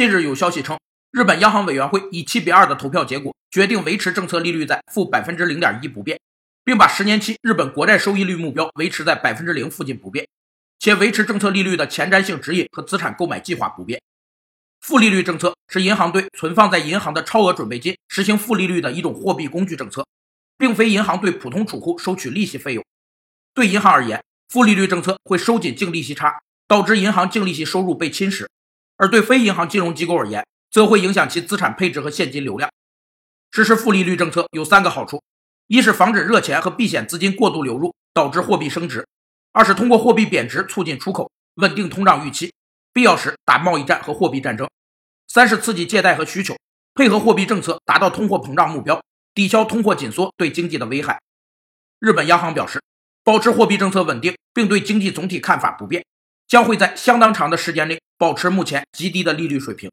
近日有消息称，日本央行委员会以七比二的投票结果，决定维持政策利率在负百分之零点一不变，并把十年期日本国债收益率目标维持在百分之零附近不变，且维持政策利率的前瞻性指引和资产购买计划不变。负利率政策是银行对存放在银行的超额准备金实行负利率的一种货币工具政策，并非银行对普通储户收取利息费用。对银行而言，负利率政策会收紧净利息差，导致银行净利息收入被侵蚀；而对非银行金融机构而言，则会影响其资产配置和现金流量。实施负利率政策有三个好处：一是防止热钱和避险资金过度流入，导致货币升值；二是通过货币贬值促进出口，稳定通胀预期。必要时打贸易战和货币战争。三是刺激借贷和需求，配合货币政策达到通货膨胀目标，抵消通货紧缩对经济的危害。日本央行表示，保持货币政策稳定，并对经济总体看法不变，将会在相当长的时间内保持目前极低的利率水平。